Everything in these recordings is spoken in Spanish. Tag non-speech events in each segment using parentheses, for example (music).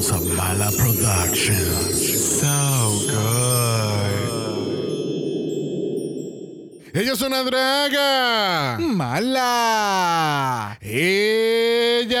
house of Mala Productions. So good. Ella es una draga. Mala. Ella.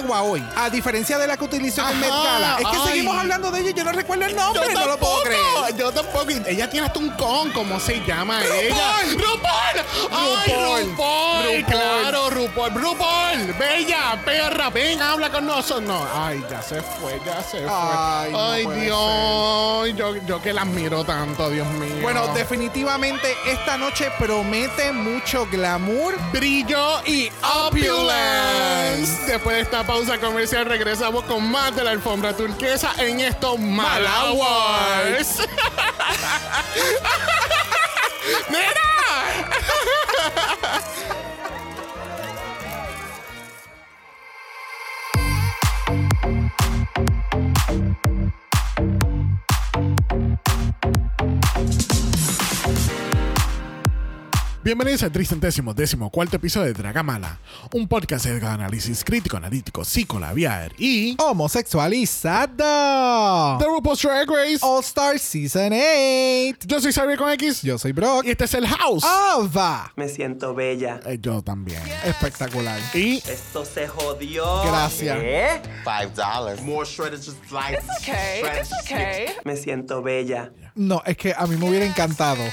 yegua hoy, a diferencia de la que utilizó en Met Gala. Es que ay. seguimos hablando de ella y yo no recuerdo el nombre, no lo puedo creer. Yo tampoco. Ella tiene hasta un con, ¿cómo se llama ella? ¡RuPaul! ¡Ay, RuPaul. Claro, RuPaul. ¡RuPaul! Bella, perra, ven, habla con nosotros. No, ay, ya se fue, ya se fue. Ay, no Dios. Yo, yo que la admiro tanto, Dios mío. Bueno, definitivamente esta noche promete mucho glamour. brillo y opulence. Después de esta pausa comercial regresamos con más de la alfombra turquesa en estos Malawars. (laughs) ¡Mira! Bienvenidos al tricentésimo décimo cuarto episodio de Dragamala, un podcast de análisis crítico, analítico, psicolabiar y Homosexualizado. The RuPaul's Drag Race. All Star Season 8. Yo soy Xavier con X Yo soy Brock. y este es el House. Ava. Me siento bella. Eh, yo también. Espectacular. Y Esto se jodió. Gracias. ¿Qué? Five dollars. More shredded just like okay. It's okay. Me siento bella. No, es que a mí me hubiera encantado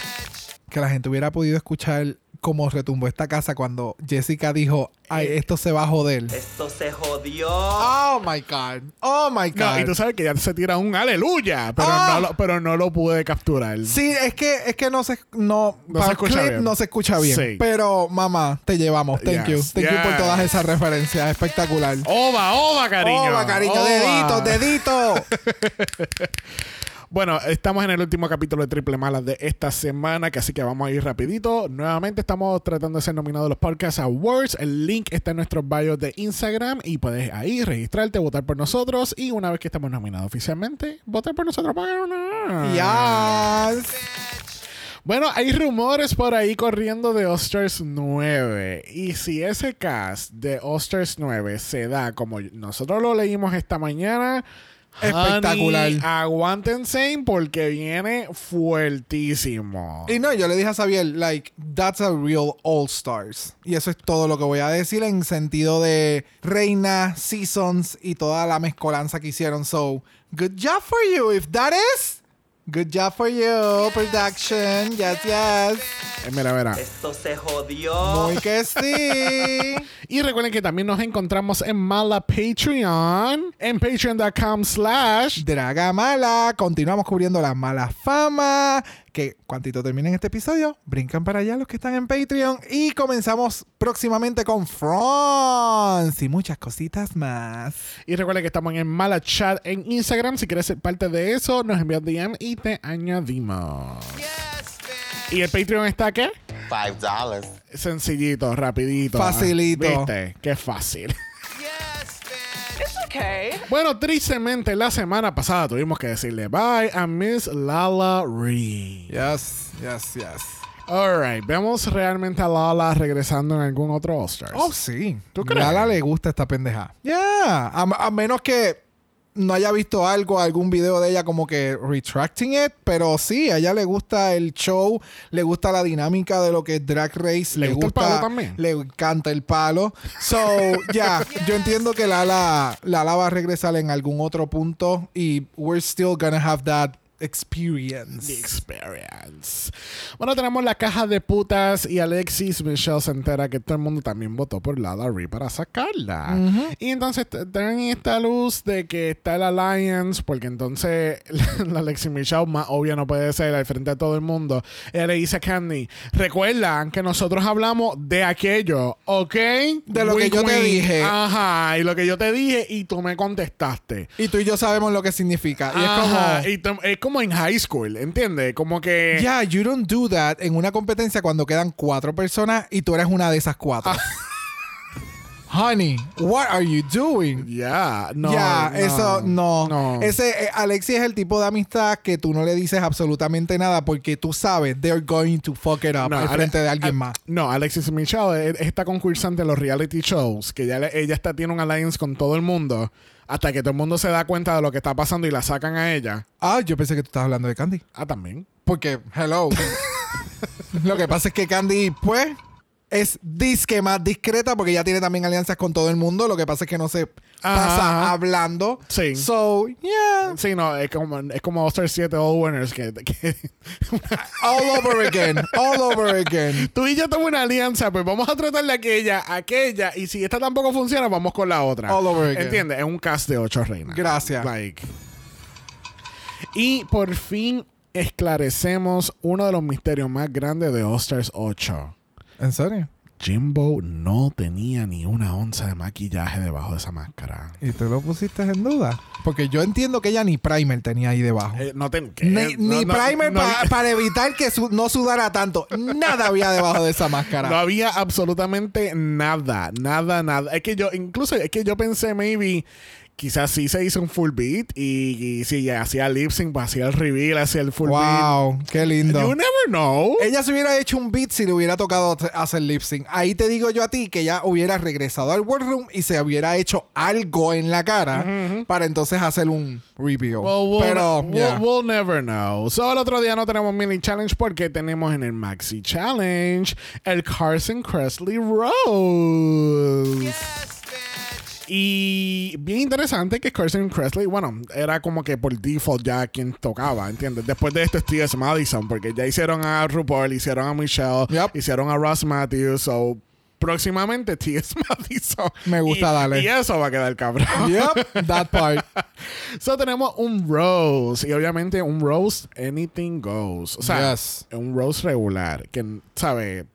que la gente hubiera podido escuchar cómo retumbó esta casa cuando Jessica dijo, ay, esto se va a joder. Esto se jodió. Oh my God. Oh my God. no, y tú sabes que ya se tira un aleluya, pero, Ah. no, lo, pero no lo pude capturar. Sí, es que, es que no se, no, No para se escucha clip bien. no se escucha bien. Sí. Pero, mamá, te llevamos. Thank Yes, you. Thank you por todas esas referencias. Espectacular. Ova, ova, cariño. Ova, cariño. Ova. Dedito, dedito. (laughs) Bueno, estamos en el último capítulo de Triple Malas de esta semana, que así que vamos a ir rapidito. Nuevamente estamos tratando de ser nominados a los Podcast Awards. El link está en nuestros bios de Instagram y puedes ahí registrarte, votar por nosotros y una vez que estamos nominados oficialmente, votar por nosotros para ganar. yes. Bueno, hay rumores por ahí corriendo de Osters 9. Y si ese cast de Osters 9 se da como nosotros lo leímos esta mañana, Espectacular. honey, aguántense porque viene fuertísimo. Y no, yo le dije a Xavier, like, that's a real All Stars. Y eso es todo lo que voy a decir en sentido de reina, seasons y toda la mezcolanza que hicieron. So, good job for you. If that is, good job for you, production. Yes, yes. Eh, mira, mira. Esto se jodió. Muy que sí. (laughs) Y recuerden que también nos encontramos en Mala Patreon, en patreon.com slash Draga mala. Continuamos cubriendo la mala fama. Que cuantito terminen este episodio, brincan para allá los que están en Patreon. Y comenzamos próximamente con Franz y muchas cositas más. Y recuerda que estamos en Mala Chat en Instagram. Si quieres ser parte de eso, nos envías DM y te añadimos. ¿Y el Patreon está qué? Five dollars. Sencillito, rapidito. Facilito. ¿Viste? Qué fácil. It's okay. Bueno, tristemente la semana pasada tuvimos que decirle bye a Miss Lala Reed. Yes, yes, yes. Alright, vemos realmente a Lala regresando en algún otro All-Stars. Oh, sí. ¿Tú crees? Lala le gusta esta pendeja. Yeah. A, a menos que no haya visto algo, algún video de ella como que retracting it, pero sí, a ella le gusta el show, le gusta la dinámica de lo que es Drag Race, ¿Le gusta el palo también? le encanta el palo. So, (laughs) ya, yo entiendo que Lala, Lala va a regresar en algún otro punto y we're still gonna have that experience. The experience. Bueno, tenemos la caja de putas y Alexis Michelle se entera que todo el mundo también votó por Lala Ree para sacarla. Y entonces tienen esta luz de que está el Alliance, porque entonces (laughs) la Alexis Michelle más obvia no puede ser al frente de todo el mundo. Ella le dice a Candy, recuerdan que nosotros hablamos de aquello, ¿ok? De lo que yo te dije. Ajá, y lo que yo te dije y tú me contestaste. Y tú y yo sabemos lo que significa. Y Ajá, es como... y como en high school, ¿entiendes? Como que... Yeah, you don't do that en una competencia cuando quedan cuatro personas y tú eres una de esas cuatro. Ah. (laughs) Honey, what are you doing? Ya, no. Ya, no, eso no. no. Ese eh, Alexi es el tipo de amistad que tú no le dices absolutamente nada porque tú sabes they're going to fuck it up No, al frente de alguien más. No, Alexis Michelle es esta concursante de los reality shows, que ya le- ella está, tiene un alliance con todo el mundo, hasta que todo el mundo se da cuenta de lo que está pasando y la sacan a ella. Ah, yo pensé que tú estabas hablando de Candy. Ah, también. Porque, hello. (laughs) Lo que pasa es que Candy, pues, es disque más discreta porque ella tiene también alianzas con todo el mundo. Lo que pasa es que no se pasa Ajá. hablando. Sí. So, yeah. Sí, no, es como, es como All-Star 7 All Winners, que, que- (laughs) All over again. All over again. tú y yo tenemos una alianza, pues vamos a tratar de aquella, aquella, y si esta tampoco funciona, vamos con la otra. All over again. ¿Entiendes? Es un cast de ocho reinas. Gracias. Like. Y por fin esclarecemos uno de los misterios más grandes de All Stars 8. ¿En serio? Jimbo no tenía ni una onza de maquillaje debajo de esa máscara. ¿Y tú lo pusiste en duda? Porque yo entiendo que ella ni primer tenía ahí debajo. Eh, no ten- ¿qué? Ni, No, ni no, primer no pa- había- para evitar que su- no sudara tanto. Nada había debajo de esa máscara. No había absolutamente nada, nada, nada. Es que yo, incluso, es que yo pensé, maybe, quizás sí se hizo un full beat y, y si hacía lip sync, pues hacía el reveal, hacía el full wow, qué beat. lindo. You never know. Ella se hubiera hecho un beat si le hubiera tocado hacer lip sync. Ahí te digo yo a ti que ella hubiera regresado al World Room y se hubiera hecho algo en la cara para entonces hacer un review. Well, we'll, Pero, we'll- yeah. we'll never know. So, el otro día no tenemos mini challenge porque tenemos en el maxi challenge el Carson Kressley Rose. Y bien interesante que Carson Kressley, bueno, era como que por default ya quien tocaba, ¿entiendes? Después de esto es T.S. Madison, porque ya hicieron a RuPaul, hicieron a Michelle, Yep. hicieron a Ross Matthews, so próximamente T.S. (laughs) Madison. Me gusta, Y- dale. Y eso va a quedar cabrón. Yep, that part. (laughs) So tenemos un Rose. Y obviamente un Rose, anything goes. O sea, Yes. un Rose regular. Que, ¿sabe?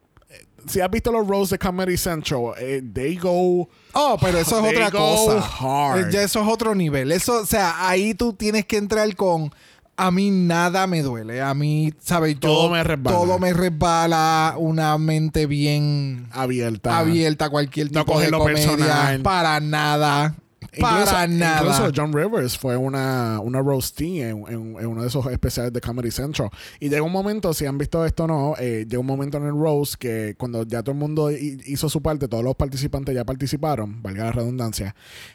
Si has visto los Rose de Comedy Central, eh, they go. Oh, pero eso es They otra cosa. hard. Ya eso es otro nivel. Eso, o sea, ahí tú tienes que entrar con. A mí nada me duele. A mí, ¿sabes? Yo- Todo me resbala. Todo me resbala. Una mente bien Abierta. abierta a cualquier tipo de lo comedia. personal. Para nada. Incluso, para nada. incluso John Rivers fue una, una roastee en, en- en uno de esos especiales de Comedy Central. Y llega un momento, si han visto esto o no, eh, llega un momento en el roast que cuando ya todo el mundo hi- hizo su parte, todos los participantes ya participaron, valga la redundancia,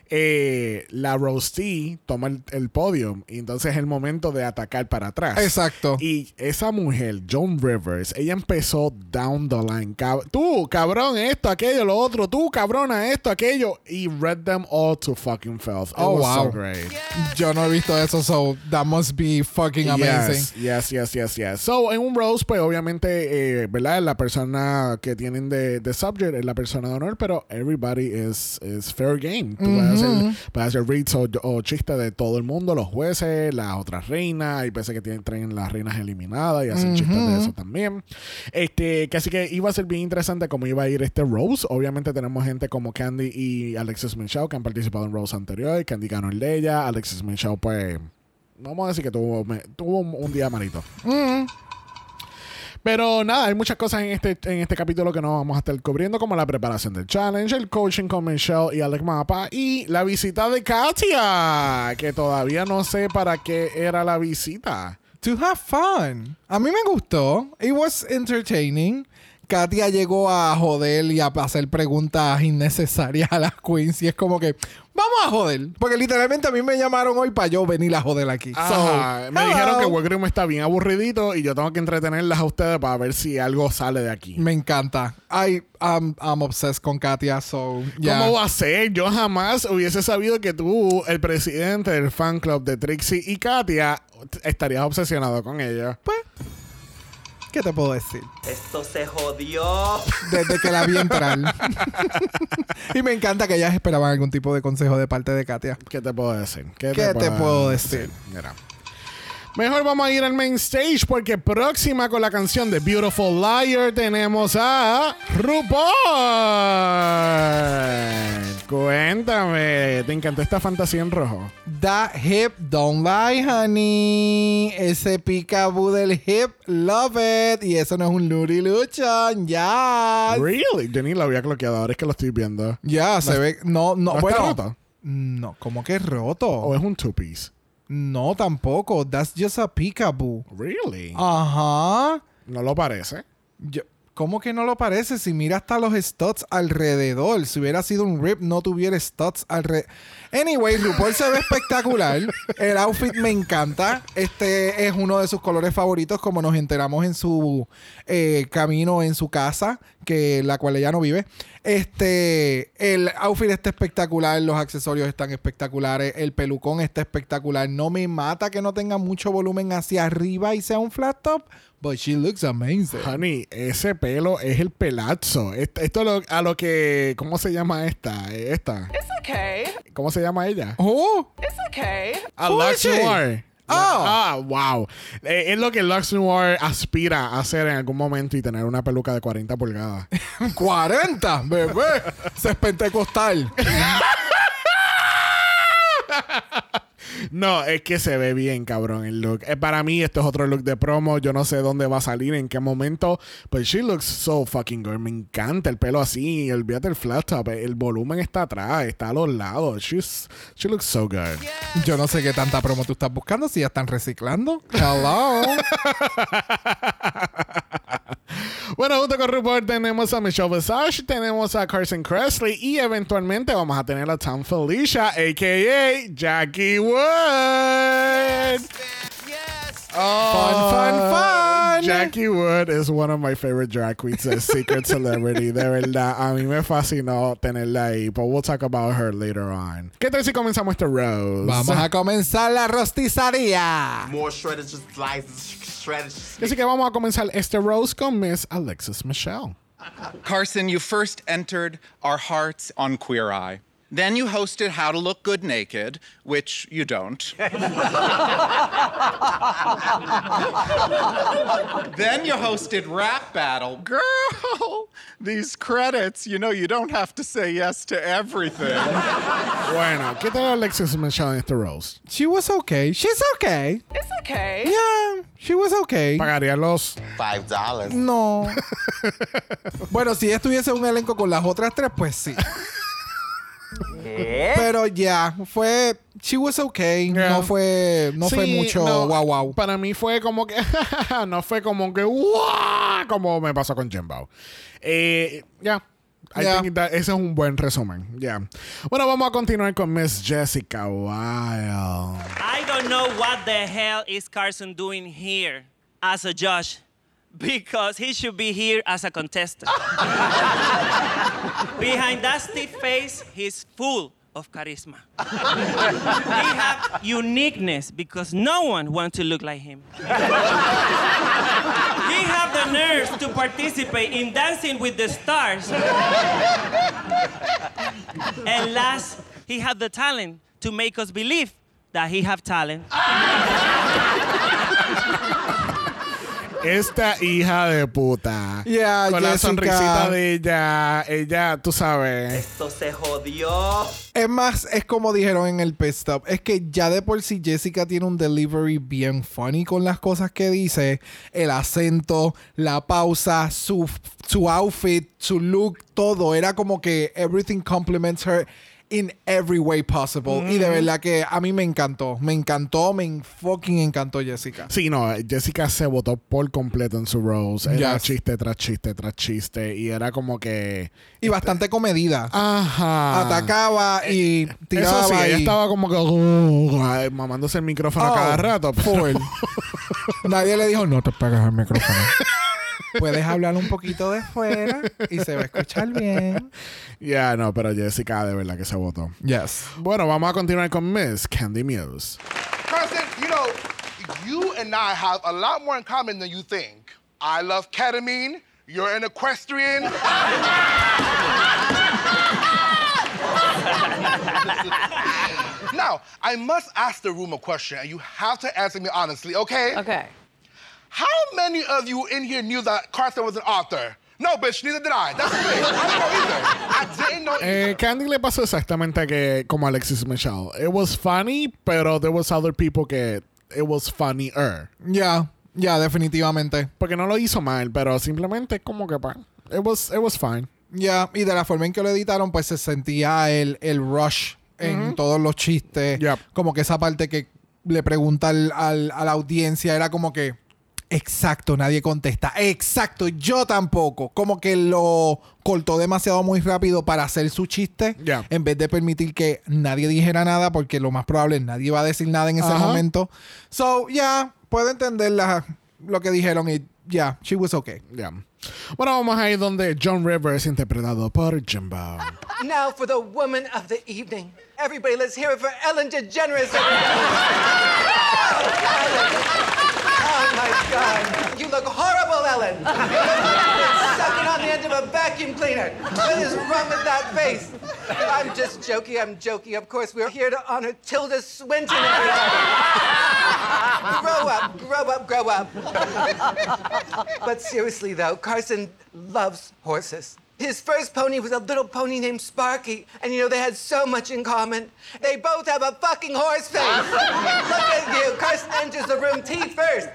eh, la roastee toma el, el podio y entonces es el momento de atacar para atrás. Exacto. Y esa mujer, Joan Rivers, ella empezó down the line. Cab- tú, cabrón, esto, aquello, lo otro. Tú, cabrona, esto, aquello. Y read them all to fucking filth. It Oh, was so wow. great. Yo no he visto eso, so that must be fucking amazing. Yes, yes, yes, yes, yes. So, en un rose, pues obviamente, eh, ¿verdad? La persona que tienen de, de subject es la persona de honor, pero everybody is, is fair game. Tú puedes hacer, puedes hacer reads o, o chistes de todo el mundo, los jueces, las otras reinas, hay veces que tienen, traen las reinas eliminadas y hacen chistes de eso también. Este, que así que iba a ser bien interesante cómo iba a ir este Rose. Obviamente tenemos gente como Candy y Alexis Michelle que han participado en Rose anterior. Candy ganó el de ella. Alexis Michelle, pues, vamos a decir que tuvo, me- tuvo un, un día malito. Pero nada, hay muchas cosas en este, en este capítulo que no vamos a estar cubriendo, como la preparación del challenge, el coaching con Michelle y Alex Mapa y la visita de Katia, que todavía no sé para qué era la visita. To have fun. A mí me gustó. It was entertaining. Katia llegó a joder y a hacer preguntas innecesarias a las queens y es como que vamos a joder. Porque literalmente a mí me llamaron hoy para yo venir a joder aquí. Ajá. So, me hello. dijeron que Workroom está bien aburridito y yo tengo que entretenerlas a ustedes para ver si algo sale de aquí. Me encanta. I, I'm, I'm obsessed con Katia, so yeah. ¿Cómo va a ser? Yo jamás hubiese sabido que tú, el presidente del fan club de Trixie y Katia, estarías obsesionado con ella. Pues, ¿qué te puedo decir? Esto se jodió. Desde que la vi entrar. (laughs) y me encanta que ellas esperaban algún tipo de consejo de parte de Katia. ¿Qué te puedo decir? ¿Qué, ¿Qué te puedo decir? Mira. Mejor vamos a ir al main stage porque próxima con la canción de Beautiful Liar tenemos a RuPaul. Cuéntame, ¿te encantó esta fantasía en rojo? That hip, don't lie, honey. Ese peekaboo del hip, love it. Y eso no es un Luri Luchan, ya. Really? Yo ni lo había cloqueado, ahora es que lo estoy viendo. Ya, se ve. No, no, ¿No está bueno. roto? No, ¿cómo que roto? ¿O es un two-piece? No, tampoco. That's just a peekaboo. Really? Ajá. ¿No lo parece? Yo- ¿Cómo que no lo parece? Si mira hasta los studs alrededor. Si hubiera sido un rip, no tuviera studs alrededor. Anyway, RuPaul se ve espectacular. El outfit me encanta. Este es uno de sus colores favoritos, como nos enteramos en su eh, camino en su casa, que la cual ella no vive. Este, el outfit está espectacular, los accesorios están espectaculares, el pelucón está espectacular. No me mata que no tenga mucho volumen hacia arriba y sea un flat top, but she looks amazing. Honey, ese pelo es el pelazo. Esto, esto lo- a lo que... ¿Cómo se llama esta? Esta. It's okay. ¿Cómo se llama ella? Oh, It's okay. A Lux? Noir. Oh. Ah, wow. Eh, es lo que Lux Noir aspira a hacer en algún momento y tener una peluca de 40 pulgadas. (laughs) 40, bebé. Se es pentecostal. (laughs) No, es que se ve bien, cabrón, el look. Eh, para mí, esto es otro look de promo. Yo no sé dónde va a salir, en qué momento. Pero she looks so fucking good. Me encanta el pelo así. Olvídate el flat top. El volumen está atrás, está a los lados. She's, she looks so good. Yo no sé qué tanta promo tú estás buscando si ya están reciclando. Hello. (laughs) Bueno, junto con RuPaul tenemos a Michelle Visage, tenemos a Carson Kressley y eventualmente vamos a tener a Tom Felicia, a.k.a. Jackie Wood. Yes. Oh, Fun, fun, fun. Jackie Wood is one of my favorite drag queens as Secret (laughs) Celebrity. De verdad, a mí me fascinó tenerla ahí. But we'll talk about her later on. ¿Qué tal si comenzamos este rose? Vamos a comenzar la rostizaría. More shredded slices, shredded. Así que vamos a comenzar este rose con Miss Alexis Michelle. Carson, you first entered our hearts on Queer Eye. Then you hosted How to Look Good Naked, which you don't. then you hosted Rap Battle. Girl, these credits, you know, you don't have to say yes to everything. Bueno, ¿qué tal Alexis Michelle en este rose? She was okay. She's okay. It's okay. Yeah, she was okay. Pagaría los... Five dollars. No. (laughs) bueno, si estuviese un elenco con las otras tres, pues sí. Pero ya, fue. She was okay. Yeah. No fue. No fue Sí, mucho no, wow wow. Para mí fue como que. (laughs) no fue como que. ¡Wow! Como me pasó con Jimbo. Eh, ya. I Yeah. think that- ese es un buen resumen. Ya. Bueno, vamos a continuar con Miss Jessica Wild. I don't know what the hell is Carson doing here as a judge because he should be here as a contestant. (laughs) Behind that stiff face, he's full of charisma. he have uniqueness because no one wants to look like him. he have the nerves to participate in Dancing with the Stars. and last, he have the talent to make us believe that he have talent. Esta hija de puta. Yeah, con la sonrisita de ella. Ella, tú sabes. Esto se jodió. Es más, es como dijeron en el pit stop. Es que ya de por sí Jessica tiene un delivery bien funny con las cosas que dice. El acento, la pausa, su, su outfit, su look, todo. Era como que everything compliments her. In every way possible. Y de verdad que a mí me encantó. Me encantó, me fucking encantó Jessica. Sí, no, Jessica se votó por completo en su Rose. Era Yes. chiste tras chiste tras chiste. Y era como que. Y bastante comedida. Ajá. Atacaba y tiraba. Eso sí, ella y- estaba como que uh, ay, mamándose el micrófono Oh, cada rato. full. (laughs) Nadie le dijo, no te pegas el micrófono. (laughs) Puedes hablar un poquito de fuera y se va a escuchar bien. Ya, no, pero Jessica de verdad que se votó. Yes. Bueno, vamos a continuar con Miss Candy Muse. Carson, you know, you and I have a lot more in common than you think. I love ketamine. You're an equestrian. (laughs) now, I must ask the room a question, and you have to answer me honestly, okay? Okay. How many of you in here knew that Carson was an author? No, bitch, neither did I. That's the thing. I didn't know either. I didn't know either. Eh, Candy le pasó exactamente que como Alexis Michelle. It was funny, pero there was other people que it was funnier. Ya, ya, definitivamente. Porque no lo hizo mal, pero simplemente como que pa, it was it was fine. Ya, y de la forma en que lo editaron, pues se sentía el, el rush en todos los chistes. Yep. Como que esa parte que le pregunta al- al- a la audiencia era como que. Exacto, nadie contesta. Exacto, yo tampoco. Como que lo cortó demasiado muy rápido para hacer su chiste. Ya. En vez de permitir que nadie dijera nada, porque lo más probable es nadie va a decir nada en ese Ajá. momento. So, ya, puedo entender la- lo que dijeron y ya, she was okay. Yeah. Bueno, vamos a ir donde John Rivers interpretado por Jimbo. Now for the woman of the evening. Everybody, let's hear it for Ellen DeGeneres. (laughs) oh my God. You look horrible, Ellen. You look like sucking on the end of a vacuum cleaner. What is wrong with that face? I'm just joking. I'm joking. Of course, we're here to honor Tilda Swinton. grow up, grow up, grow up. But seriously, though, Carson loves horses. His first pony was a little pony named Sparky, and you know they had so much in common. They both have a fucking horse face. Look at you. Carson enters the room teeth first.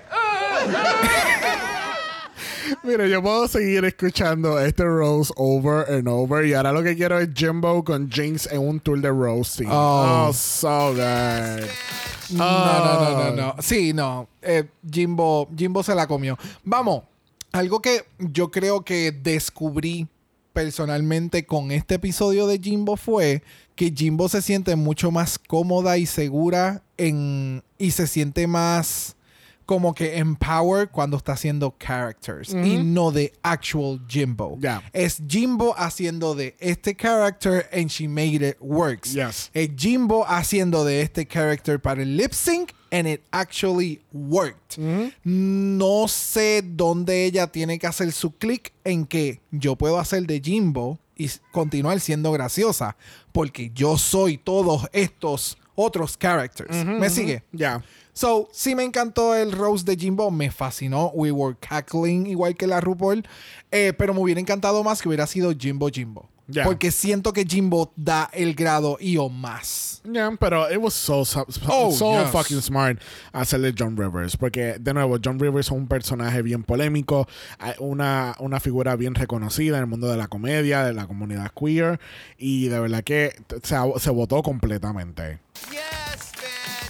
Mira, yo puedo seguir escuchando este Rose over and over. Y ahora lo que quiero es Jimbo con Jinx en un tour de roasting. Oh. Oh, so good. No, no, no, no, no. Sí, no. Eh, Jimbo, Jimbo se la comió. Vamos, algo que yo creo que descubrí personalmente con este episodio de Jimbo fue que Jimbo se siente mucho más cómoda y segura en y se siente más como que empowered cuando está haciendo characters y no de actual Jimbo. Es Jimbo haciendo de este character and she made it works. Yes. Es Jimbo haciendo de este character para el lip sync and it actually worked. No sé dónde ella tiene que hacer su click en que yo puedo hacer de Jimbo y continuar siendo graciosa porque yo soy todos estos otros characters. ¿Me sigue? Ya. So, sí me encantó el Rose de Jimbo, me fascinó. We were cackling igual que la RuPaul. Eh, pero me hubiera encantado más que hubiera sido Jimbo Jimbo. Ya. Porque siento que Jimbo da el grado y o más. Yeah, pero it was so, so, Oh, so yes. fucking smart hacerle John Rivers. Porque, de nuevo, John Rivers es un personaje bien polémico, una, una figura bien reconocida en el mundo de la comedia, de la comunidad queer. Y de verdad que se, se votó completamente.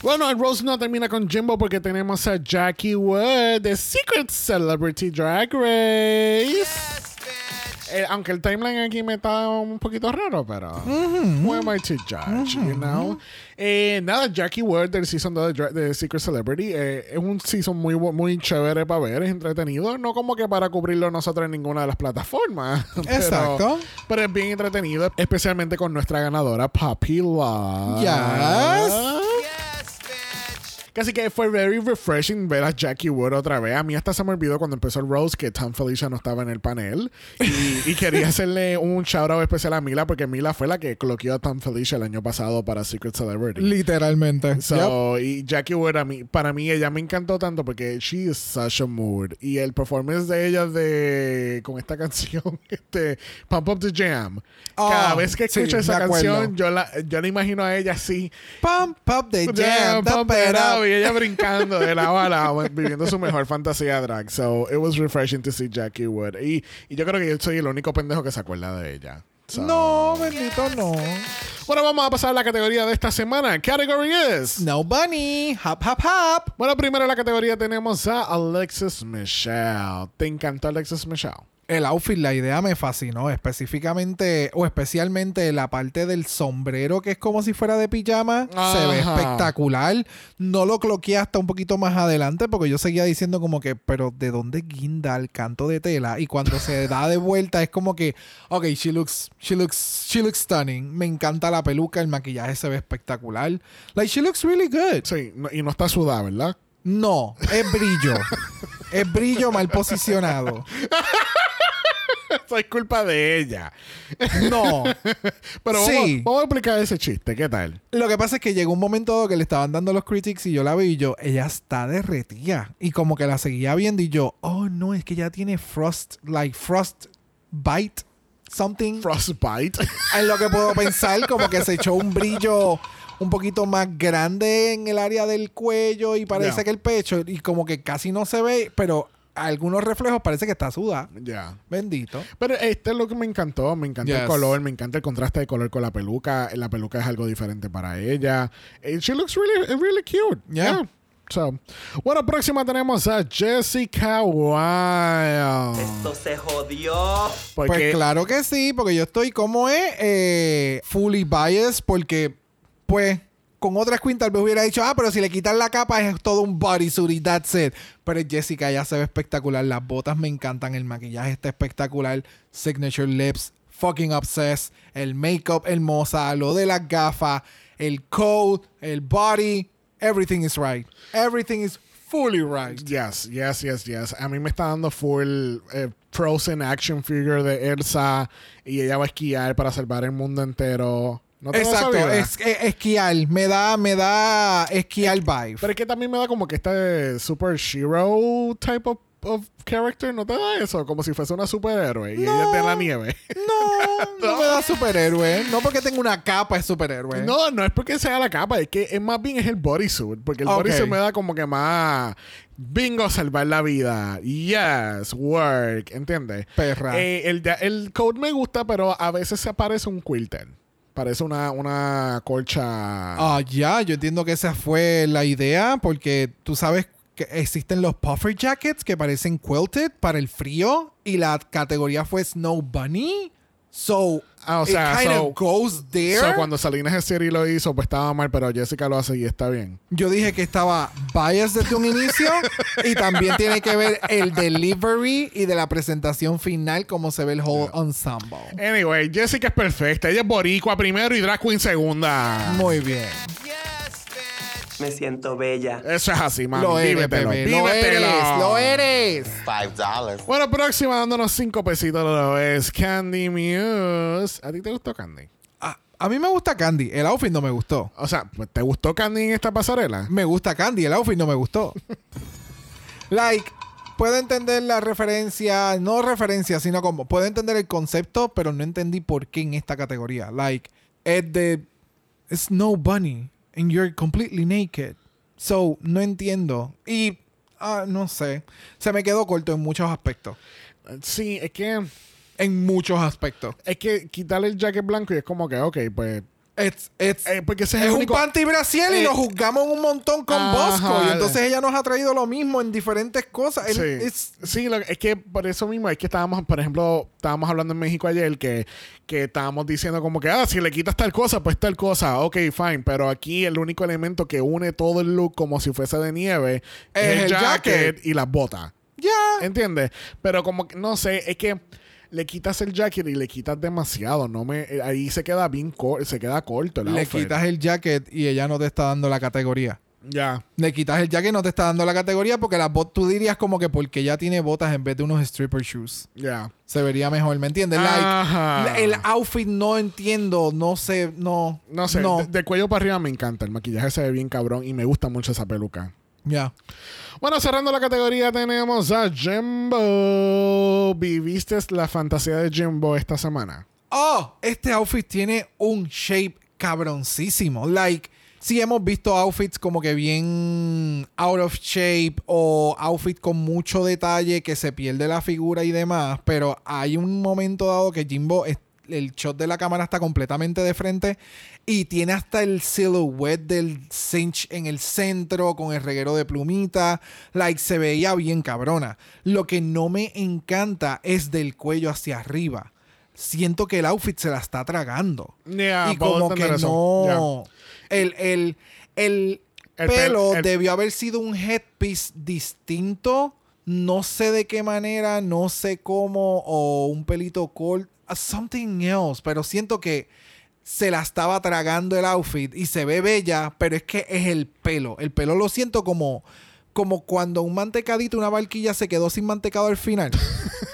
Bueno, el Rose no termina con Jimbo porque tenemos a Jackie Wood de Secret Celebrity Drag Race. Eh, aunque el timeline aquí me está un poquito raro, pero who am I to judge, you know? Eh, nada, Jackie Wood del season 2 de, Secret Celebrity eh, es un season muy, muy chévere para ver, es entretenido, no como que para cubrirlo nosotros en ninguna de las plataformas. (laughs) pero- Exacto. Pero es bien entretenido, especialmente con nuestra ganadora Poppy Love. Yes. Casi que fue very refreshing ver a Jackie Wood otra vez. A mí hasta se me olvidó cuando empezó el Rose que Tom Felicia no estaba en el panel. Y, y quería hacerle un shout out especial a Mila porque Mila fue la que cloqueó a Tom Felicia el año pasado para Secret Celebrity. Literalmente. Yep. So, y Jackie Wood, a mí, para mí, ella me encantó tanto porque she is such a mood. Y el performance de ella de con esta (laughs) canción, este, Pump Up the Jam. Cada Oh, vez que sí, escucho me esa canción, yo la, yo la imagino a ella así. Pump up the jam, Pump pump it up. Y ella brincando de lado a lado, viviendo su mejor fantasía drag. So, it was refreshing to see Jackie Wood. Y, y yo creo que yo soy el único pendejo que se acuerda de ella. So- No, bendito no. Bueno, vamos a pasar a la categoría de esta semana. Category is. No bunny. Hop, hop, hop. Bueno, primero en la categoría tenemos a Alexis Michelle. ¿Te encantó Alexis Michelle? El outfit, la idea me fascinó, específicamente o especialmente la parte del sombrero que es como si fuera de pijama, se ve espectacular. No lo cloqueé hasta un poquito más adelante porque yo seguía diciendo como que, pero ¿de dónde guinda el canto de tela? Y cuando se da de vuelta es como que, ok, she looks, she looks, she looks stunning. Me encanta la peluca, el maquillaje se ve espectacular. Like she looks really good. Sí, y no está sudada, ¿verdad? No, es brillo. es brillo mal posicionado. Eso es culpa de ella. No. Pero Sí. vamos, vamos a explicar ese chiste. ¿Qué tal? Lo que pasa es que llegó un momento dado que le estaban dando los critics y yo la vi y yo, ella está derretida. Y como que la seguía viendo y yo, oh no, es que ya tiene frost, like frost bite, something. Frostbite. En lo que puedo pensar, como que se echó un brillo un poquito más grande en el área del cuello y parece que el pecho, y como que casi no se ve, pero algunos reflejos parece que está sudada. ya. Bendito. Pero este es lo que me encantó. Me encanta el color, me encanta el contraste de color con la peluca. La peluca es algo diferente para ella. And she looks really, really cute. Yeah. So, bueno, próxima tenemos a Jessica Wilde. Esto se jodió. Porque, Pues claro que sí, porque yo estoy como es eh, fully biased porque pues con otras queen tal vez hubiera dicho, ah, pero si le quitan la capa es todo un bodysuit y that's it. Pero Jessica ya se ve espectacular, las botas me encantan, el maquillaje está espectacular, signature lips, fucking obsessed, el makeup hermosa, lo de las gafas, el coat, el body, everything is right. Everything is fully right. Yes, yes, yes, yes. A mí me está dando full eh, Frozen action figure de Elsa y ella va a esquiar para salvar el mundo entero. ¿No te Exacto, es, es- esquiar, me da, me da esquiar vibe. Pero es que también me da como que este super hero type of, of character, ¿no te da eso? Como si fuese una superhéroe y ella es de la nieve. (laughs) No, no me da superhéroe. No porque tenga una capa es superhéroe. No, no es porque sea la capa, es que es más bien es el bodysuit, porque el Ok. bodysuit me da como que más bingo salvar la vida. Yes, work, ¿entiendes? Perra. Eh, el, de- el code me gusta, pero a veces se parece un quilted. Parece una, una colcha. Ah, ya, yo entiendo que esa fue la idea porque tú sabes que existen los puffer jackets que parecen quilted para el frío y la categoría fue Snow Bunny. So, Ah, o sea, it kind so- of goes there. So, cuando Salinas City lo hizo, pues estaba mal, pero Jessica lo hace y está bien. Yo dije que estaba biased desde un inicio (laughs) y también tiene que ver el delivery y de la presentación final, como se ve el whole ensemble. Anyway, Jessica es perfecta. Ella es boricua primero y drag queen segunda. Muy bien. Me siento bella. Eso es así, mami. Lo eres, Vívetelo, bebé. Lo vívetelo. eres, lo eres. Five dollars. Bueno, próxima dándonos cinco pesitos lo es Candy Muse. ¿A ti te gustó Candy? A mí me gusta Candy. El outfit no me gustó. O sea, pues, ¿te gustó Candy en esta pasarela? Me gusta Candy. El outfit no me gustó. (laughs) like, puedo entender la referencia, no referencia, sino como, puedo entender el concepto, pero no entendí por qué en esta categoría. Like, es de Snow Bunny and you're completely naked. So, no entiendo. Y, ah, no sé. Se me quedó corto en muchos aspectos. Sí, es que En muchos aspectos. es que quitarle el jacket blanco y es como que, ok, pues. It's, it's, eh, porque ese es, es el un panty brasiel y Eh, lo juzgamos un montón con Ajá. Bosco. Y entonces ella nos ha traído lo mismo en diferentes cosas. El- Sí, it's- Sí, lo- es que por eso mismo es que estábamos, por ejemplo, estábamos hablando en México ayer que, que estábamos diciendo como que, ah, si le quitas tal cosa, pues tal cosa, ok, fine, pero aquí el único elemento que une todo el look como si fuese de nieve es, el jacket, y las botas. ya. ¿Entiendes? Pero como que, no sé, es que le quitas el jacket y le quitas demasiado, no me, eh, ahí se queda bien corto, se queda corto el Le outfit. quitas el jacket y ella no te está dando la categoría. Ya. Le quitas el jacket y no te está dando la categoría porque las botas, tú dirías como que porque ella tiene botas en vez de unos stripper shoes. Ya. Se vería mejor, ¿me entiendes? Like, el outfit no entiendo, no sé, no. No sé, No. de, de cuello para arriba me encanta. El maquillaje se ve bien cabrón y me gusta mucho esa peluca. Ya. Bueno, cerrando la categoría tenemos a Jimbo. ¿Viviste la fantasía de Jimbo esta semana? Oh, este outfit tiene un shape cabroncísimo. Like, sí hemos visto outfits como que bien out of shape o outfit con mucho detalle que se pierde la figura y demás, pero hay un momento dado que Jimbo es el shot de la cámara está completamente de frente y tiene hasta el silhouette del cinch en el centro con el reguero de plumita. Like, se veía bien cabrona. Lo que no me encanta es del cuello hacia arriba. Siento que el outfit se la está tragando. Yeah, y como que no. El, el, el, El pelo pel- el- debió haber sido un headpiece distinto. No sé de qué manera, no sé cómo, o un pelito corto, something else, pero siento que se la estaba tragando el outfit y se ve bella, pero es que es el pelo. El pelo lo siento como, como cuando un mantecadito, una barquilla se quedó sin mantecado al final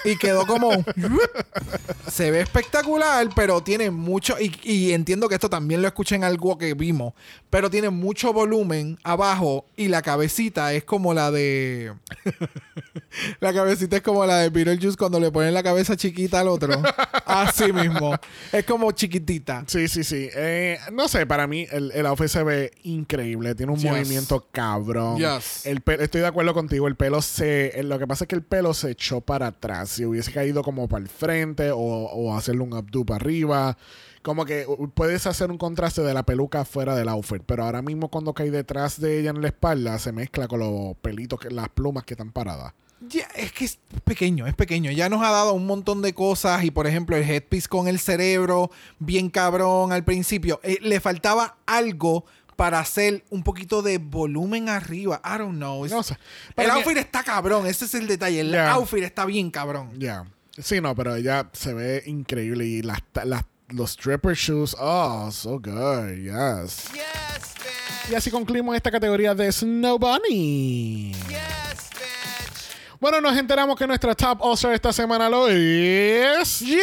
y quedó como (laughs) se ve espectacular, pero tiene mucho, y, y entiendo que esto también lo escuché en algo que vimos, pero tiene mucho volumen abajo y la cabecita es como la de... (laughs) la cabecita es como la de Beetlejuice cuando le ponen la cabeza chiquita al otro. Así mismo. Es como chiquitita. Sí, sí, sí. Eh, no sé, para mí el, el outfit se ve increíble. Tiene un Yes. movimiento cabrón. Yes. El estoy de acuerdo contigo. El pelo se. eh, Lo que pasa es que el pelo se echó para atrás. Si hubiese caído como para el frente o, o hacerle un updo para arriba. Como que puedes hacer un contraste de la peluca fuera del outfit. Pero ahora mismo cuando cae detrás de ella en la espalda, se mezcla con los pelitos, que, las plumas que están paradas. Ya, es que es pequeño, es pequeño. Ya nos ha dado un montón de cosas y por ejemplo el headpiece con el cerebro bien cabrón al principio. Eh, le faltaba algo para hacer un poquito de volumen arriba. I don't know. Es- No sé. el outfit está cabrón, ese es el detalle. El outfit está bien cabrón. Ya. Sí, no, pero ella se ve increíble. Y las, los stripper shoes, oh, so good, yes. Yes, bitch. Y así concluimos esta categoría de Snow Bunny. Yes, bitch. Bueno, nos enteramos que nuestra top All-Star esta semana lo es. ¡Jimbo!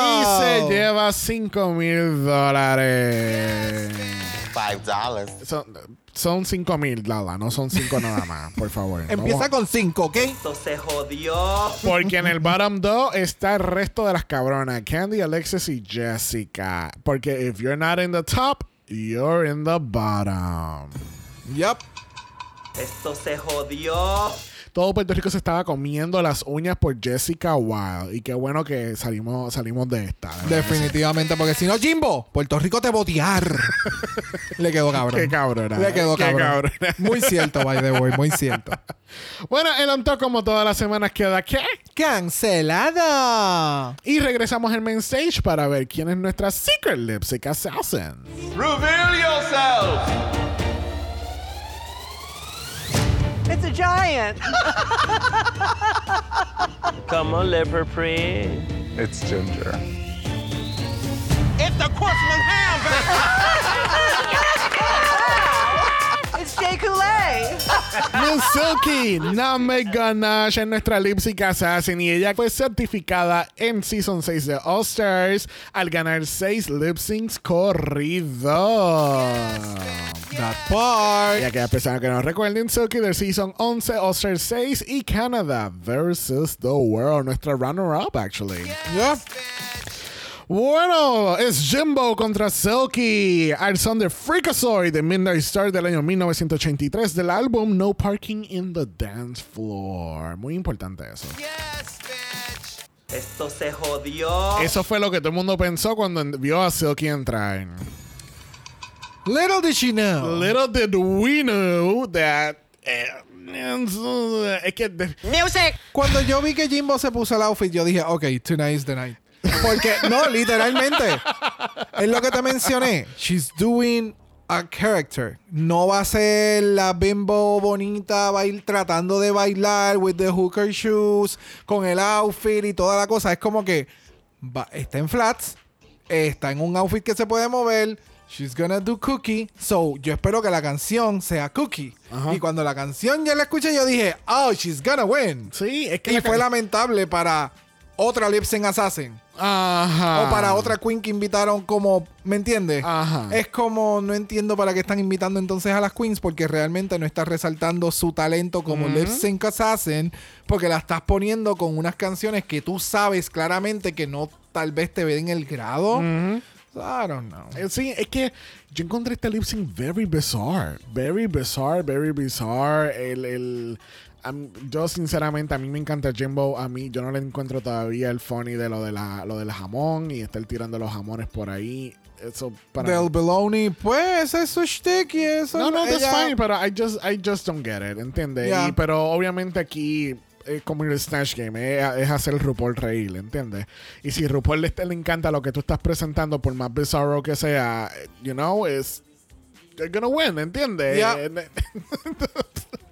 Y se lleva 5 mil dólares. Five dollars. Son, son 5 mil, Lala, no son 5 nada más, (laughs) por favor. Empieza Vamos- con 5, ¿ok? Esto se jodió. Porque en el bottom 2 está el resto de las cabronas, Candy, Alexis y Jessica. Porque if you're not in the top, you're in the bottom. Yup. Esto se jodió. Todo Puerto Rico se estaba comiendo las uñas por Jessica Wild. Y qué bueno que salimos, salimos de esta. verdad. Definitivamente, porque si no, Jimbo, Puerto Rico te botear. (laughs) Le quedó cabrón. Qué cabrona. Le quedó Qué cabrón. Muy cierto, by the way, muy cierto. Bueno, el on top, como todas las semanas, queda ¿qué? ¡Cancelada! Y regresamos al main stage para ver quién es nuestra Secret Lipstick Assassin. Reveal yourself. It's a giant. Come on, leopard print. It's Ginger. It's the Crustman Hamburger. It's Jay Silky Name Ganache es nuestra Lipstick Assassin y ella fue certificada en Season 6 de All Stars al ganar 6 lip syncs corridos. That part. Y aquellas personas que no recuerden, Silky del Season 11, All Stars 6 y Canada versus the World, nuestra runner-up, actually. Bueno, es Jimbo contra Silky al son de Freakazoid de Midnight Star del año 1983 del álbum No Parking in the Dance Floor. Muy importante eso. Yes, bitch. Esto se jodió. Eso fue lo que todo el mundo pensó cuando vio a Silky entrar. Little did she know. Little did we know that. eh, es que. de- Cuando yo vi que Jimbo se puso el outfit, yo dije, ok, tonight is the night. Porque, no, (laughs) literalmente. es lo que te mencioné. She's doing a character. No va a ser la bimbo bonita, va a ir tratando de bailar with the hooker shoes, con el outfit y toda la cosa. Es como que va- está en flats, está en un outfit que se puede mover. She's gonna do cookie. So, yo espero que la canción sea cookie. Y cuando la canción ya la escuché, yo dije, oh, she's gonna win. sí, es que. Y la fue lamentable para otra Lip Sync Assassin. Ajá. O para otra Queen que invitaron como, ¿me entiendes? Ajá. Es como, no entiendo para qué están invitando entonces a las Queens porque realmente no estás resaltando su talento como Sync Assassin porque la estás poniendo con unas canciones que tú sabes claramente que no tal vez te ven el grado. I don't know. Eh, Sí, es que yo encontré este lip sync very bizarre. Very bizarre, very bizarre. El, el, yo sinceramente a mí me encanta Jimbo. A mí yo no le encuentro todavía el funny de lo de la lo del jamón y estar tirando los jamones por ahí. Eso para Del Beloni, pues ese es shtick y eso. No, no, that's ella- fine, pero I just, I just don't get it, ¿entiendes? Yeah. Pero obviamente aquí es como el Snatch Game, es, es hacer RuPaul reír, ¿entiendes? Y si RuPaul le, le encanta lo que tú estás presentando, por más bizarro que sea, you know, es... They're gonna win, ¿entiendes? Yeah. (laughs)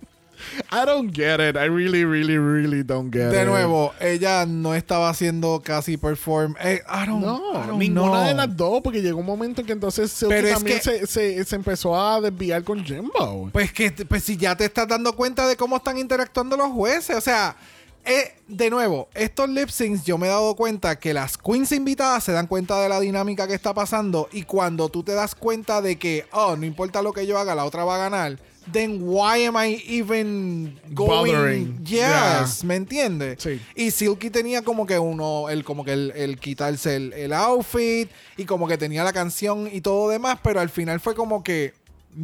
I don't get it. I really, really, really don't get it. De nuevo, ella no estaba haciendo casi perform. Eh, I don't, I No, don't ninguna know. de las dos, porque llegó un momento que entonces Silky Pero es también que- se, se, se empezó a desviar con Jimbo. Pues que pues si ya te estás dando cuenta de cómo están interactuando los jueces, o sea, eh, de nuevo, estos lip syncs yo me he dado cuenta que las queens invitadas se dan cuenta de la dinámica que está pasando y cuando tú te das cuenta de que, oh, no importa lo que yo haga, la otra va a ganar, then why am I even going? Bothering. Yes, Yeah. ¿me entiendes? Sí. Y Silky tenía como que uno, el como que el, el quitarse el, el outfit y como que tenía la canción y todo demás, pero al final fue como que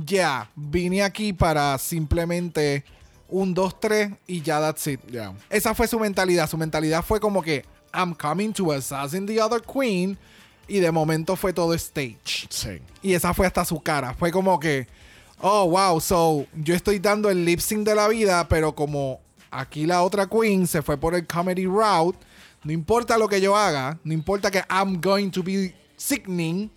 ya, vine aquí para simplemente un, dos, tres y ya that's it. Yeah. Esa fue su mentalidad. Su mentalidad fue como que I'm coming to assassin the other queen y de momento fue todo stage. Sí. Y esa fue hasta su cara. Fue como que, oh, wow, so yo estoy dando el lip sync de la vida, pero como aquí la otra queen se fue por el comedy route, no importa lo que yo haga, no importa que I'm going to be sickening,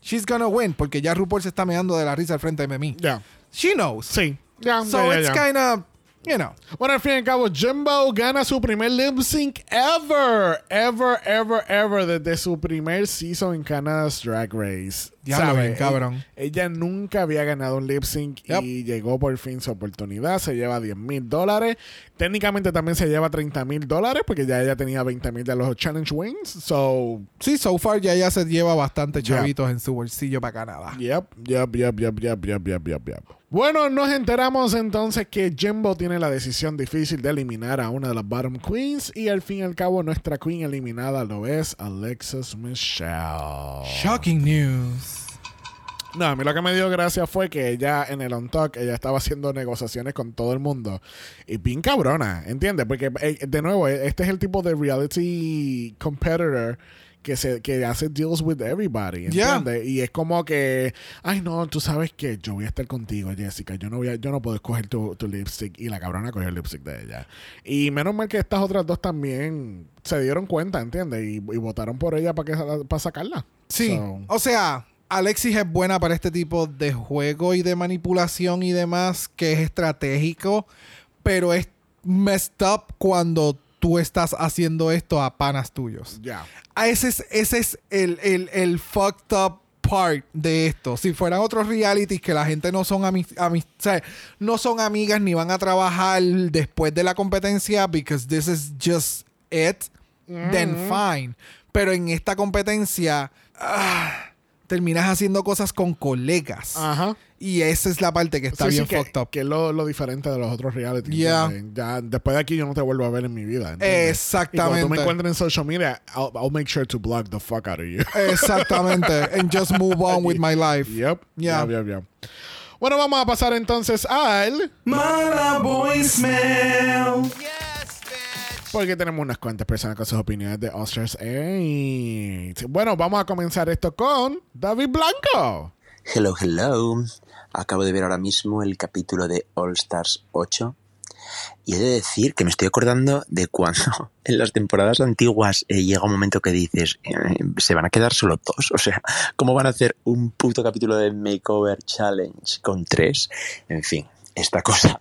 she's gonna win, porque ya RuPaul se está meando de la risa al frente de mí. Ya. She knows. Sí. Ya, So it's kind of, you know. Bueno, al fin y al cabo, Jimbo gana su primer lip sync ever, ever, ever, ever desde su primer season en Canada's Drag Race. Diablo, bien cabrón. Ella, ella nunca había ganado un lip sync Yep. y llegó por fin su oportunidad. Se lleva 10 mil dólares. Técnicamente también se lleva 30 mil dólares porque ya ella tenía 20 mil de los Challenge Wins. So, Sí, so far ya ella se lleva bastante chavitos en su bolsillo para Canadá. Yep, yep, yep, yep, yep, yep, yep, yep, yep. Bueno, nos enteramos entonces que Jimbo tiene la decisión difícil de eliminar a una de las Bottom Queens y al fin y al cabo nuestra Queen eliminada lo es Alexis Michelle. Shocking news. No, a mí lo que me dio gracia fue que ella en el On Talk, ella estaba haciendo negociaciones con todo el mundo. Y bien cabrona, ¿entiendes? Porque, eh, de nuevo, eh, este es el tipo de reality competitor que se que hace deals with everybody, Yeah. ¿entiendes? Y es como que, ay no, tú sabes que yo voy a estar contigo, Jessica. Yo no voy a, yo no puedo escoger tu, tu lipstick. Y la cabrona cogió el lipstick de ella. Y menos mal que estas otras dos también se dieron cuenta, ¿entiendes? Y, y votaron por ella para que para sacarla. Sí. So, O sea, Alexis es buena para este tipo de juego y de manipulación y demás, que es estratégico, pero es messed up cuando tú estás haciendo esto a panas tuyos. ya. Ah, Ese es, ese es el, el, el fucked up part de esto. Si fueran otros realities que la gente no son ami- ami- o sea, no son amigas ni van a trabajar después de la competencia because this is just it, then fine. Pero en esta competencia ah, terminas haciendo cosas con colegas. Ajá. Y esa es la parte que está Sí, sí, bien que, fucked up. que es lo, lo diferente de los otros reality. Yeah. Ya después de aquí yo no te vuelvo a ver en mi vida. ¿entiendes? Exactamente. Y cuando tú me encuentres en social media, I'll, I'll make sure to block the fuck out of you. Exactamente. (laughs) And just move on with my life. yep. Yeah. Yep, yep, yep. Bueno, vamos a pasar entonces al... Mala voicemail. Porque tenemos unas cuantas personas con sus opiniones de Oscars 8. Bueno, vamos a comenzar esto con David Blanco. Hello, hello. Acabo de ver ahora mismo el capítulo de All Stars 8 y he de decir que me estoy acordando de cuando (laughs) en las temporadas antiguas eh, llega un momento que dices, eh, se van a quedar solo dos. O sea, ¿cómo van a hacer un puto capítulo de Makeover Challenge con tres? En fin, esta cosa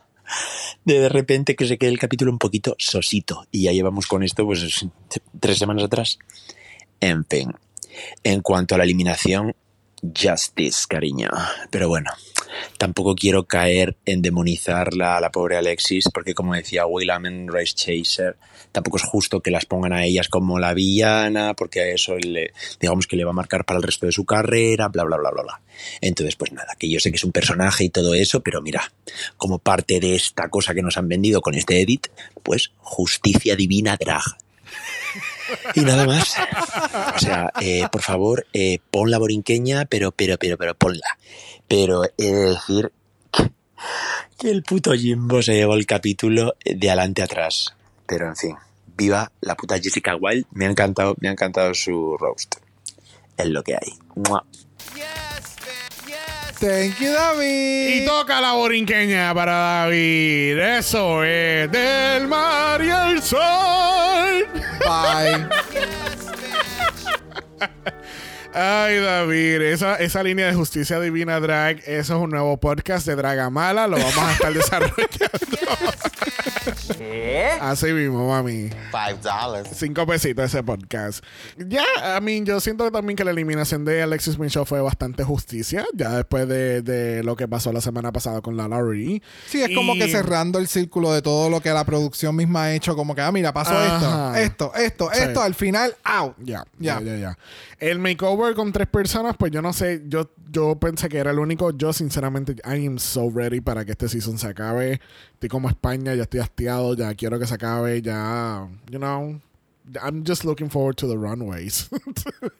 de de repente que se quede el capítulo un poquito sosito y ya llevamos con esto pues tres semanas atrás. En fin, en cuanto a la eliminación, Justice, cariño. Pero bueno, tampoco quiero caer en demonizarla a la pobre Alexis, porque como decía William en Race Chaser, tampoco es justo que las pongan a ellas como la villana, porque a eso le, digamos que le va a marcar para el resto de su carrera, bla, bla, bla, bla, bla. Entonces, pues nada, que yo sé que es un personaje y todo eso, pero mira, como parte de esta cosa que nos han vendido con este edit, pues justicia divina drag. Y nada más. O sea, eh, por favor, eh, pon la borinqueña, pero, pero, pero, pero ponla. Pero he de decir que el puto Jimbo se llevó el capítulo de adelante atrás. Pero en fin, viva la puta Jessica Wilde. Me ha encantado, me ha encantado su roast. Es lo que hay. ¡Mua! Thank you, David. Y toca la borinqueña para David. Eso es del mar y el sol. Bye. (laughs) Ay, David, esa, esa línea de justicia divina drag, eso es un nuevo podcast de Dragamala, lo vamos a estar (laughs) desarrollando. ¿Qué? Así mismo, mami. Five dollars. Cinco pesitos ese podcast. Ya, I mean, yo siento también que la eliminación de Alexis Minshew fue bastante justicia, ya después de, de lo que pasó la semana pasada con la Laurie. Sí, es como que cerrando el círculo de todo lo que la producción misma ha hecho. Como que, ah, mira, pasó Ajá. esto, esto, esto, Sí. esto, al final, out. Ya, Ya. ya, ya, ya. El makeover con tres personas, pues yo no sé, yo, yo pensé que era el único. Yo, sinceramente, I am so ready para que este season se acabe. Estoy como España, ya estoy hastiado, ya quiero que se acabe, ya, you know. I'm just looking forward to the runways. (laughs)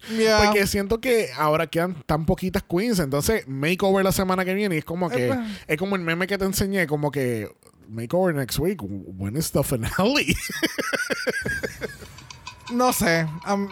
Yeah. Porque siento que ahora quedan tan poquitas queens. Entonces, makeover la semana que viene. Y es como que. Es como el meme que te enseñé. Como que. Makeover next week. When is the finale? (laughs) No sé. I'm,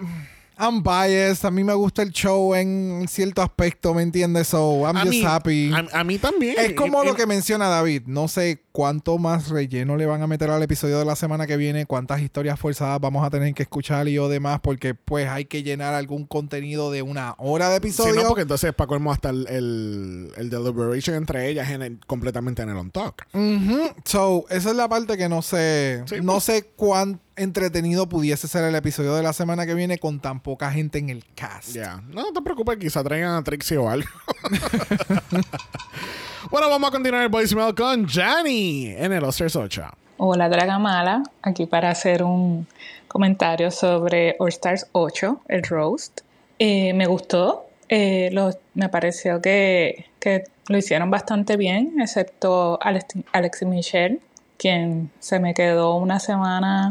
I'm biased. A mí me gusta el show en cierto aspecto, ¿me entiendes? So, I'm A just mí- happy. A, a mí también. Es como Y- lo y- que menciona David. No sé cuánto más relleno le van a meter al episodio de la semana que viene, cuántas historias forzadas vamos a tener que escuchar y o demás, porque pues hay que llenar algún contenido de una hora de Sí, episodio. no, porque entonces para colmo hasta el, el, el deliberation entre ellas en el- completamente en el on talk. Ujú. So, esa es la parte que no sé. Sí, no pues. sé cuán entretenido pudiese ser el episodio de la semana que viene con tan poca gente en el cast. Ya, no te preocupes, quizá traigan a Trixie o algo. (laughs) bueno, vamos a continuar el voicemail con Johnny en el Osters 8. Hola Dragamala, aquí para hacer un comentario sobre All Stars 8, el roast. Eh, me gustó, eh, lo- me pareció que, que lo hicieron bastante bien, excepto Alex, Alexis Michelle, quien se me quedó una semana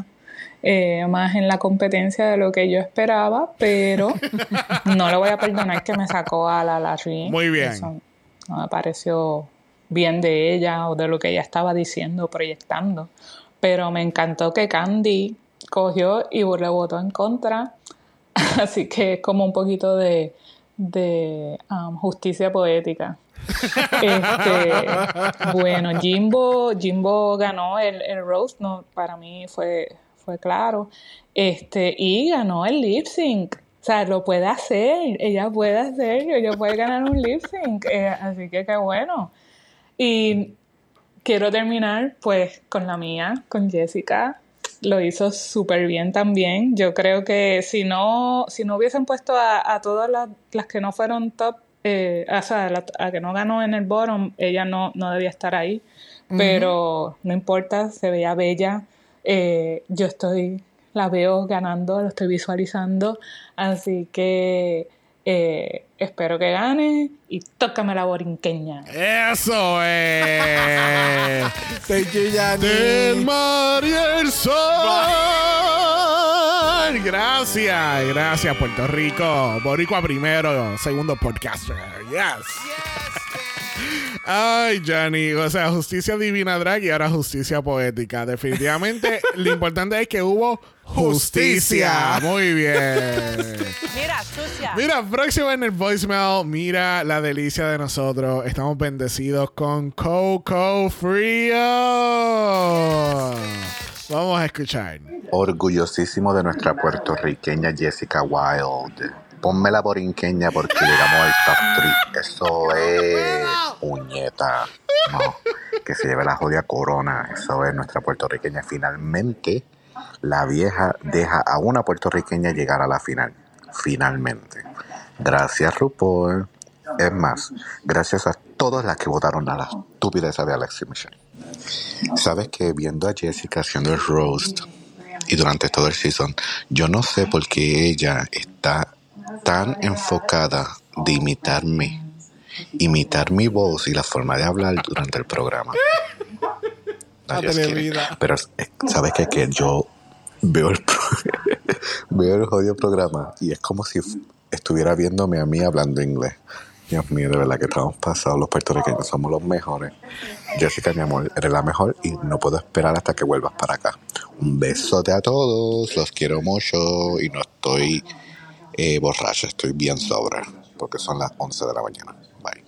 eh, más en la competencia de lo que yo esperaba, pero (laughs) no le voy a perdonar que me sacó a la Larry. Muy bien. Eso no me pareció bien de ella o de lo que ella estaba diciendo, proyectando. Pero me encantó que Candy cogió y le votó en contra. (laughs) Así que es como un poquito de, de um, justicia poética. (laughs) Este, bueno, Jimbo, Jimbo ganó el, el roast, no, para mí fue, fue claro. Este, y ganó el lip sync. O sea, lo puede hacer, ella puede hacerlo, ella puede ganar un lip sync. eh, así que qué bueno. Y quiero terminar pues con la mía, con Jessica. Lo hizo súper bien también. Yo creo que si no, si no hubiesen puesto a, a todas las, las que no fueron top, eh, o sea, la, a que no ganó en el bottom, ella no, no debía estar ahí. Pero no importa, se veía bella. Eh, yo estoy, la veo ganando, lo estoy visualizando. Así que eh, espero que gane y tócame la borinqueña. Eso es. (laughs) Thank you, Yanni. Del mar y el sol. Gracias, gracias Puerto Rico. Boricua primero, segundo podcaster. Yes. Ay, Johnny, o sea, justicia divina drag y ahora justicia poética. Definitivamente, (laughs) lo importante es que hubo justicia. Justicia. Muy bien. Mira, sucia. Mira, próximo en el voicemail, mira la delicia de nosotros. Estamos bendecidos con Coco Frío. Vamos a escuchar. Orgullosísimo de nuestra puertorriqueña Jessica Wilde. Ponme la borinqueña porque llegamos al top 3. Eso (laughs) es puñeta. No, que se lleve la jodida corona. Eso es nuestra puertorriqueña. Finalmente, la vieja deja a una puertorriqueña llegar a la final. Finalmente. Gracias, RuPaul. Es más, gracias a todas las que votaron a la estúpida esa de Alexis Michelle. Sabes que viendo a Jessica haciendo el roast y durante todo el season, yo no sé por qué ella está tan enfocada de imitarme, imitar mi voz y la forma de hablar durante el programa. No, quiere. Atrevida. Pero eh, sabes que, que yo veo el, (laughs) veo el jodido programa y es como si estuviera viéndome a mí hablando inglés. Dios mío, de verdad que estamos pasados. Los puertorriqueños somos los mejores. Jessica, mi amor, eres la mejor y no puedo esperar hasta que vuelvas para acá. Un besote a todos, los quiero mucho y no estoy eh, borracha, estoy bien sobra porque son las 11 de la mañana. Bye.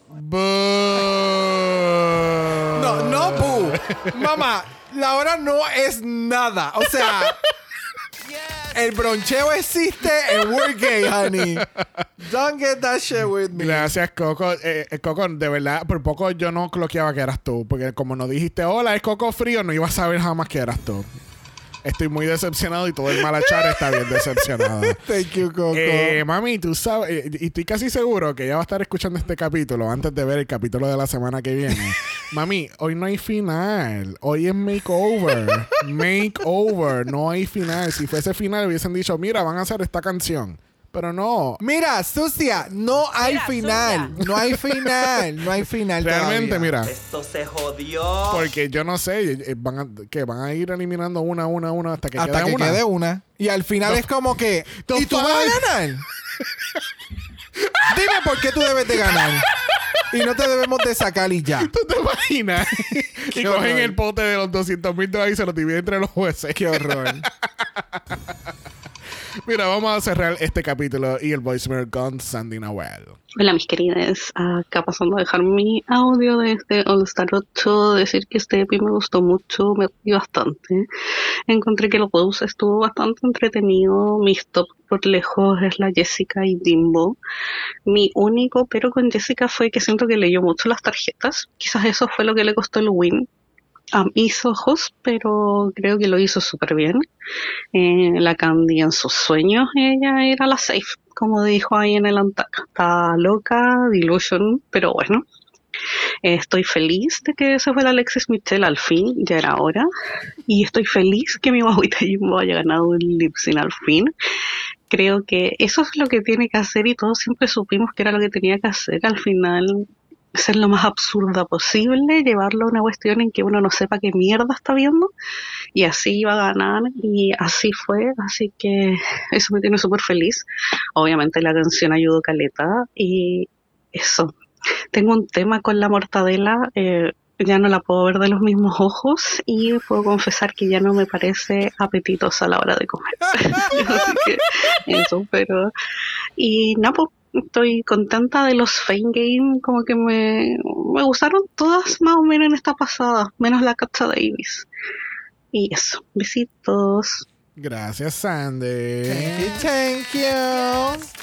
No, no, boo. Mamá, la hora no es nada. O sea, el broncheo existe en we're gay, honey. Don't get that shit with me. Gracias, Coco. Eh, eh, Coco, de verdad, por poco yo no cloqueaba que eras tú. Porque como no dijiste, hola, es Coco Frío, no iba a saber jamás que eras tú. Estoy muy decepcionado y todo el malachar está bien decepcionado. (laughs) Thank you, Coco. Eh, mami, tú sabes, eh, y estoy casi seguro que ella va a estar escuchando este capítulo antes de ver el capítulo de la semana que viene. (laughs) mami, hoy no hay final. Hoy es makeover. (laughs) makeover. No hay final. Si fuese final, hubiesen dicho, mira, van a hacer esta canción. Pero no. Mira, sucia, no hay final. No hay final. No hay final. Realmente, todavía. mira. Esto se jodió. Porque yo no sé, eh, van a, que van a ir eliminando una, una, una hasta que Hasta quede que una. quede una. Y al final es como que. ¿Y tú vas a ganar? Dime por qué tú debes de ganar. Y no te debemos de sacar y ya. (laughs) ¿Tú te imaginas? (laughs) y cogen horror. el pote de los 200 mil dólares y se lo dividen entre los jueces. Qué horror. (laughs) Mira, vamos a cerrar este capítulo y el voicemail con Sandy Noel. Hola mis queridas, acá pasando a dejar mi audio de este All Star 8, decir que este EP me gustó mucho, me reí bastante. Encontré que el Rose estuvo bastante entretenido, mis top por lejos es la Jessica y Dimbo. Mi único pero con Jessica fue que siento que leyó mucho las tarjetas, quizás eso fue lo que le costó el win a mis ojos, pero creo que lo hizo súper bien. Eh, la Candy en sus sueños, ella era la safe, como dijo ahí en el Antac. Está loca, delusion, pero bueno. Eh, estoy feliz de que se fue la Alexis Michelle al fin, ya era hora. Y estoy feliz que mi guaguita Jimbo haya ganado el lip sync al fin. Creo que eso es lo que tiene que hacer y todos siempre supimos que era lo que tenía que hacer. Al final, ser lo más absurda posible, llevarlo a una cuestión en que uno no sepa qué mierda está viendo y así iba a ganar y así fue, así que eso me tiene súper feliz. Obviamente la canción ayudó caleta y eso. Tengo un tema con la mortadela, eh, ya no la puedo ver de los mismos ojos y puedo confesar que ya no me parece apetitosa a la hora de comer. (laughs) así que eso, pero... Y no, pues estoy contenta de los Fame Game, como que me, me gustaron todas más o menos en esta pasada, menos la Cacha Davis. Y eso, besitos. Gracias, Sandy. Thank you,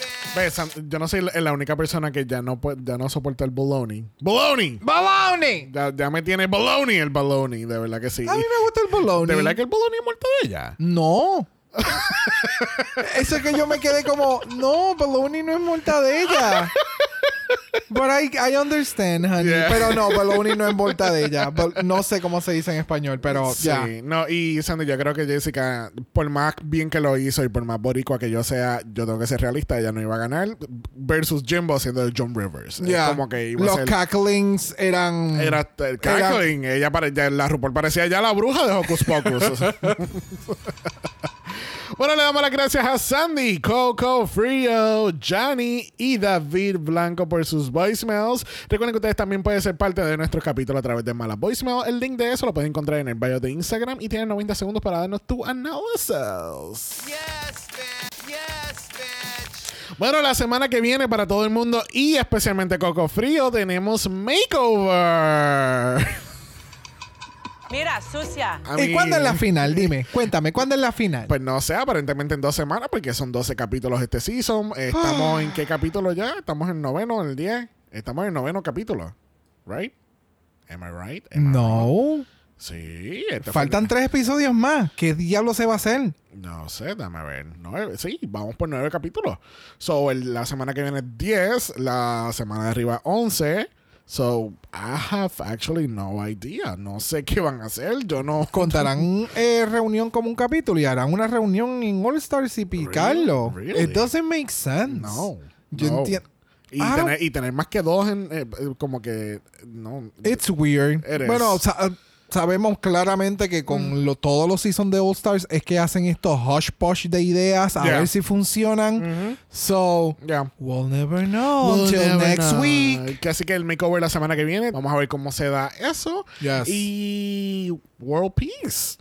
yo no soy la, única persona que ya no puede, ya no soporta el bologna. ¡Bologna! ¡Baloney! Ya, ya me tiene bologna el bologna, de verdad que sí. A mí me gusta el bologna. ¿De verdad que el bologna es muerto de ella? No. (laughs) Eso es que yo me quedé como, no, Baloney no es mortadella. But I, I understand, honey. Yeah. Pero no, Baloney no es mortadella. No sé cómo se dice en español, pero Sí, ya. no, y Sandy, yo creo que Jessica, por más bien que lo hizo y por más boricua que yo sea, yo tengo que ser realista, ella no iba a ganar versus Jimbo siendo el John Rivers. Como que iba Los a ser... cacklings eran. Era el cackling. Ella pare- ya- la RuPaul parecía ya la bruja de Hocus Pocus. (laughs) bueno, le damos las gracias a Sandy, Coco, Frio, Johnny y David Blanco por sus voicemails. Recuerden que ustedes también pueden ser parte de nuestro capítulo a través de Mala Voicemail. El link de eso lo pueden encontrar en el bio de Instagram y tienen 90 segundos para darnos tu análisis. Bueno, la semana que viene para todo el mundo y especialmente Coco Frío tenemos Makeover. Mira, sucia. A ¿Y mí- cuándo es la final? Dime, cuéntame, ¿cuándo es la final? Pues no sé, aparentemente en dos semanas, porque son 12 capítulos este season. Estamos en qué capítulo ya? Estamos en noveno, en el 10. Estamos en el noveno capítulo. ¿Right? Am I right? Am I No. Sí. este fue Faltan el- tres episodios más. ¿Qué diablo se va a hacer? No sé, dame ver. Nueve. Sí, vamos por nueve capítulos. So, el- la semana que viene es 10. La semana de arriba 11. So, I have actually no idea. No sé qué van a hacer. Yo no... Contarán (laughs) eh, reunión como un capítulo y harán una reunión en All Stars y picarlo. Really? It doesn't make sense. No. Yo no. entiendo. Y tener, y tener más que dos en... eh, como que... No. It's weird. Bueno, o sea, sabemos claramente que Mm. con lo- todos los seasons de All Stars es que hacen estos hush push de ideas a Yeah. ver si funcionan. So, Yeah. we'll never know We'll until never next know. week. Que Así que el makeover la semana que viene, vamos a ver cómo se da eso. Yes. Y World Peace.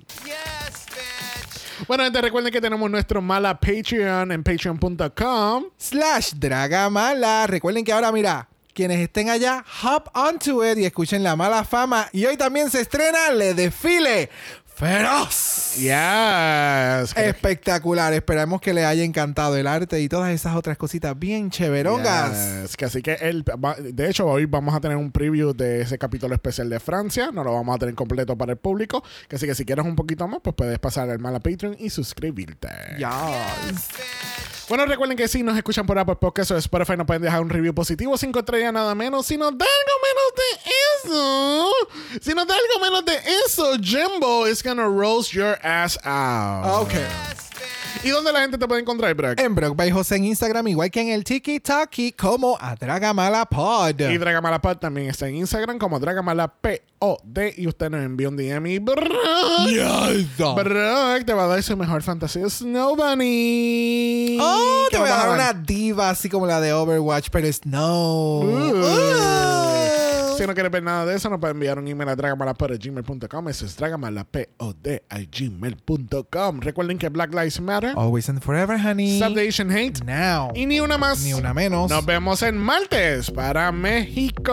Bueno, gente, recuerden que tenemos nuestro mala Patreon en patreon.com. Slash Dragamala. Recuerden que ahora, mira, quienes estén allá, hop onto it y escuchen la mala fama. Y hoy también se estrena Le Desfile Feroz. Yes. Espectacular. Esperamos que les haya encantado el arte y todas esas otras cositas bien cheverongas. Yes, que así que el, va- de hecho hoy vamos a tener un preview de ese capítulo especial de Francia, no lo vamos a tener completo para el público, que así que si quieres un poquito más, pues puedes pasar al mala Patreon y suscribirte. Yes. Bueno, recuerden que si nos escuchan por Apple Podcasts o Spotify nos pueden dejar un review positivo, cinco estrellas nada menos. Si nos da algo menos de eso, si nos da algo menos de eso, Jimbo is gonna roast your ass out. Ok. ¿Y dónde la gente te puede encontrar, Brock? En Brock by José en Instagram, igual que en el TikTok como a Dragamala Pod. Y Dragamalapod también está en Instagram como Dragamalapod. Y usted nos envía un DM y Brock, Yes. Brock te va a dar su mejor fantasía Snow Bunny. Oh, te ¿Qué voy a dar una diva así como la de Overwatch, pero es no. Si no quieres ver nada de eso, nos puede enviar un email a dragamalapod.gmail.com. Eso es dragamalapod.gmail.com. Recuerden que Black Lives Matter. Always and forever, honey. Stop the Asian hate. Now. Y ni una más. Ni una menos. Nos vemos en martes para México.